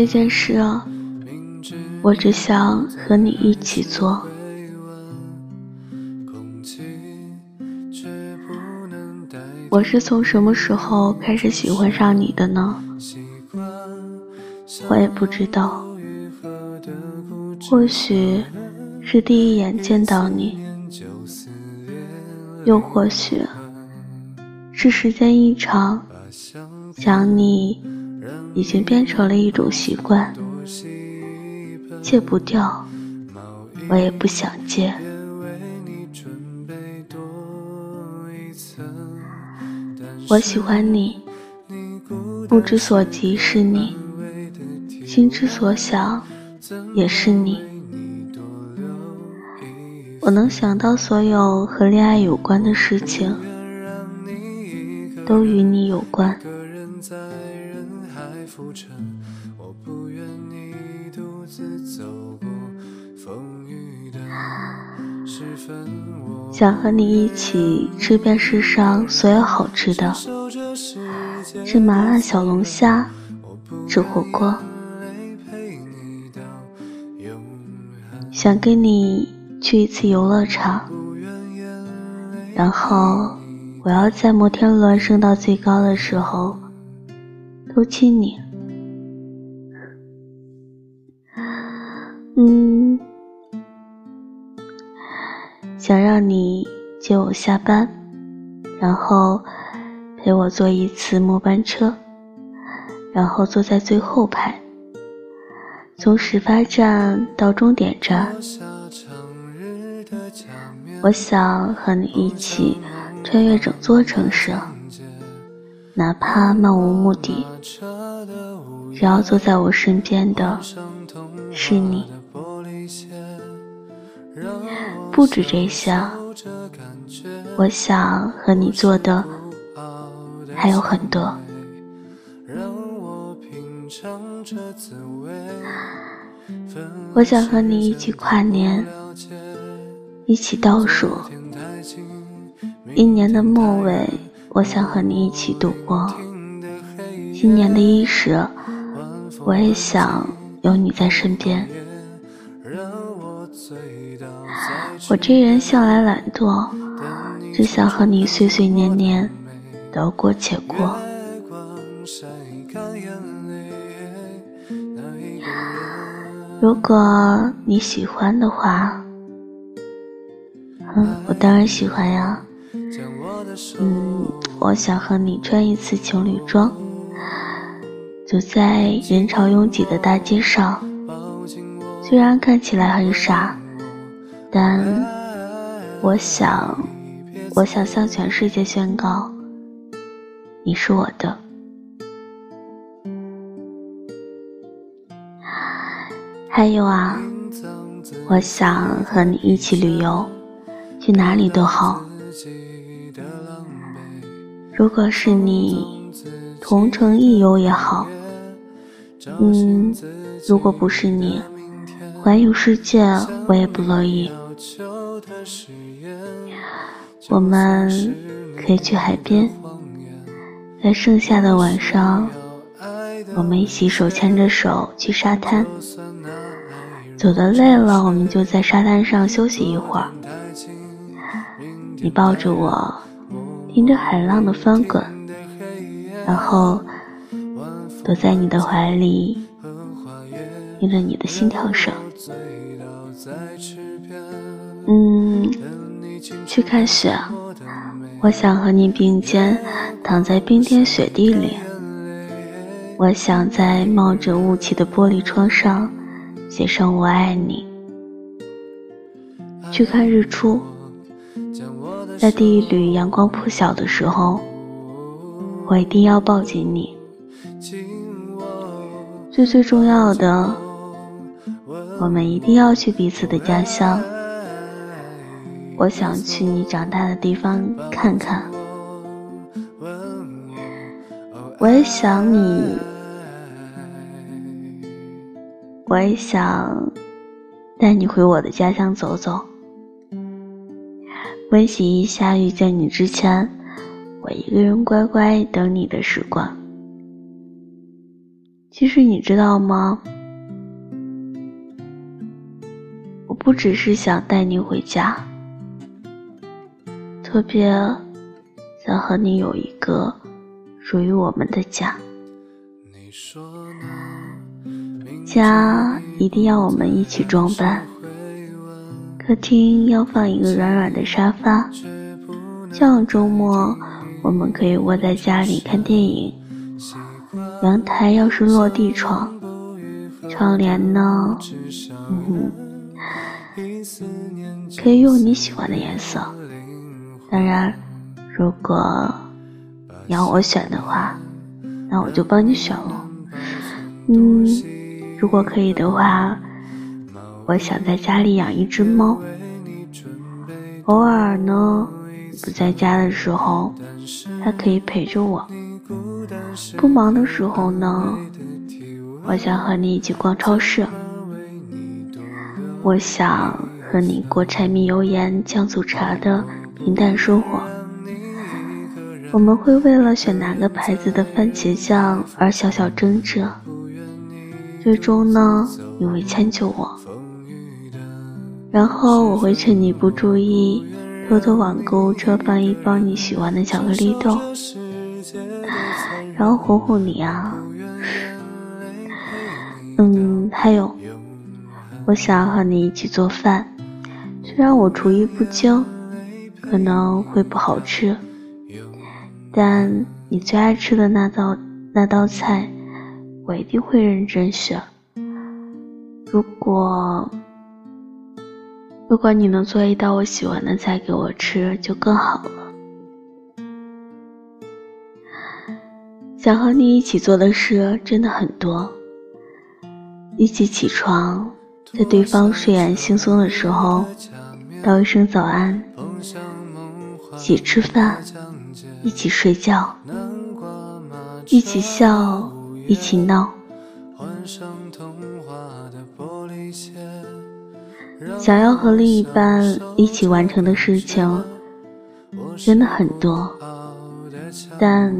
这件事啊，我只想和你一起做。我是从什么时候开始喜欢上你的呢？我也不知道，或许是第一眼见到你，又或许是时间一长，想你已经变成了一种习惯，戒不掉，我也不想戒。我喜欢你，目之所及是你，心之所想也是你。我能想到所有和恋爱有关的事情，都与你有关。想和你一起吃遍世上所有好吃的，吃麻辣小龙虾，吃火锅。想跟你去一次游乐场，然后我要在摩天轮升到最高的时候都亲你。嗯。想让你接我下班，然后陪我坐一次末班车，然后坐在最后排，从始发站到终点站。我想和你一起穿越整座城市，哪怕漫无目的，只要坐在我身边的是你。不止这些，我想和你做的还有很多。我想和你一起跨年，一起倒数。一年的末尾，我想和你一起度过。新年的伊始，我也想有你在身边。我这人向来懒惰，只想和你岁岁年年得过且过。如果你喜欢的话，嗯，我当然喜欢呀。嗯，我想和你穿一次情侣装，走在人潮拥挤的大街上，虽然看起来很傻。但我想，我想向全世界宣告，你是我的。还有啊，我想和你一起旅游，去哪里都好。如果是你同城一游也好，嗯，如果不是你环游世界，我也不乐意。我们可以去海边，在盛夏的晚上，我们一起手牵着手去沙滩。走的累了，我们就在沙滩上休息一会儿。你抱着我，听着海浪的翻滚，然后躲在你的怀里，听着你的心跳声。嗯，去看雪。我想和你并肩躺在冰天雪地里。我想在冒着雾气的玻璃窗上写上我爱你。去看日出，在第一缕阳光破晓的时候，我一定要抱紧你。最最重要的，我们一定要去彼此的家乡。我想去你长大的地方看看，我也想你，我也想带你回我的家乡走走，温习一下遇见你之前，我一个人乖乖等你的时光。其实你知道吗？我不只是想带你回家，特别想和你有一个属于我们的家。家一定要我们一起装扮，客厅要放一个软软的沙发，这样周末我们可以窝在家里看电影。阳台要是落地窗，窗帘呢，嗯，可以用你喜欢的颜色。当然，如果你要我选的话，那我就帮你选了。嗯，如果可以的话，我想在家里养一只猫。偶尔呢，不在家的时候，它可以陪着我。不忙的时候呢，我想和你一起逛超市。我想和你过柴米油盐酱醋茶的平淡生活。我们会为了选哪个牌子的番茄酱而小小争执，最终呢，你会迁就我，然后我会趁你不注意，偷偷往购物车放一包你喜欢的巧克力豆。然后哄哄你啊，嗯，还有，我想和你一起做饭，虽然我厨艺不精，可能会不好吃，但你最爱吃的那道那道菜，我一定会认真学。如果如果你能做一道我喜欢的菜给我吃，就更好了。想和你一起做的事真的很多。一起起床，在对方睡眼惺忪的时候，道一声早安；一起吃饭，一起睡觉，一起笑，一起闹。想要和另一半一起完成的事情真的很多，但。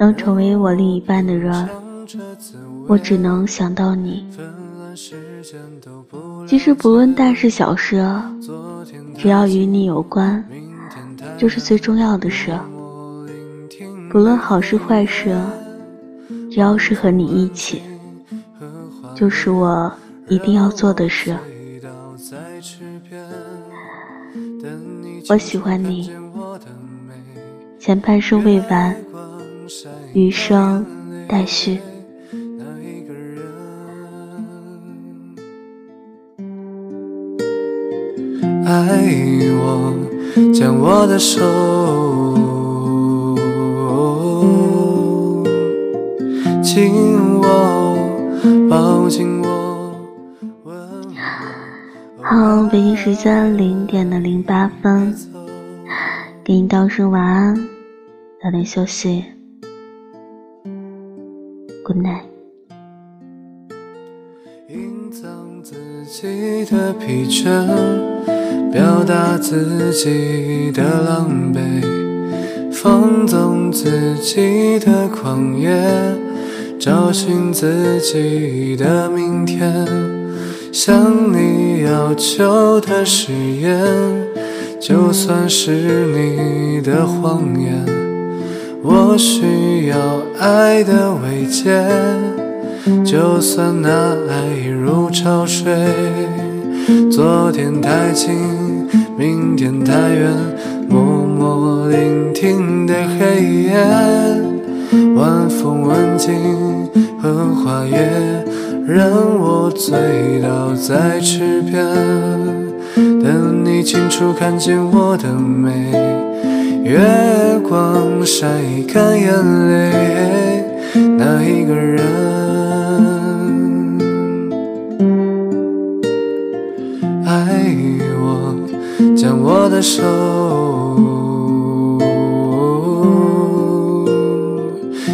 能成为我另一半的人，我只能想到你。其实不论大事小事，只要与你有关，就是最重要的事。不论好事坏事，只要是和你一起，就是我一定要做的事。我喜欢你，前半生未完。余生待续。我，将我的手紧握，抱紧我。好，北京时间零点的零八分，给你道声晚安，早点休息。Good night。隐藏自己的疲倦，表达自己的狼狈，放纵自己的狂野，找寻自己的明天。向你要求的誓言，就算是你的谎言。我需要爱的慰藉，就算那爱如潮水。昨天太近，明天太远，默默聆听的黑夜。晚风吻尽荷花叶，让我醉倒在池边。等你清楚看见我的美。月光晒干眼泪，那一个人将我的手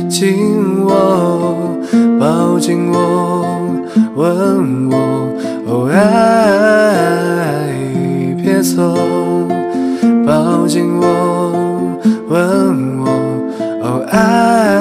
紧握，抱紧我，吻我，哦爱，别走，抱紧我。吻我，哦爱。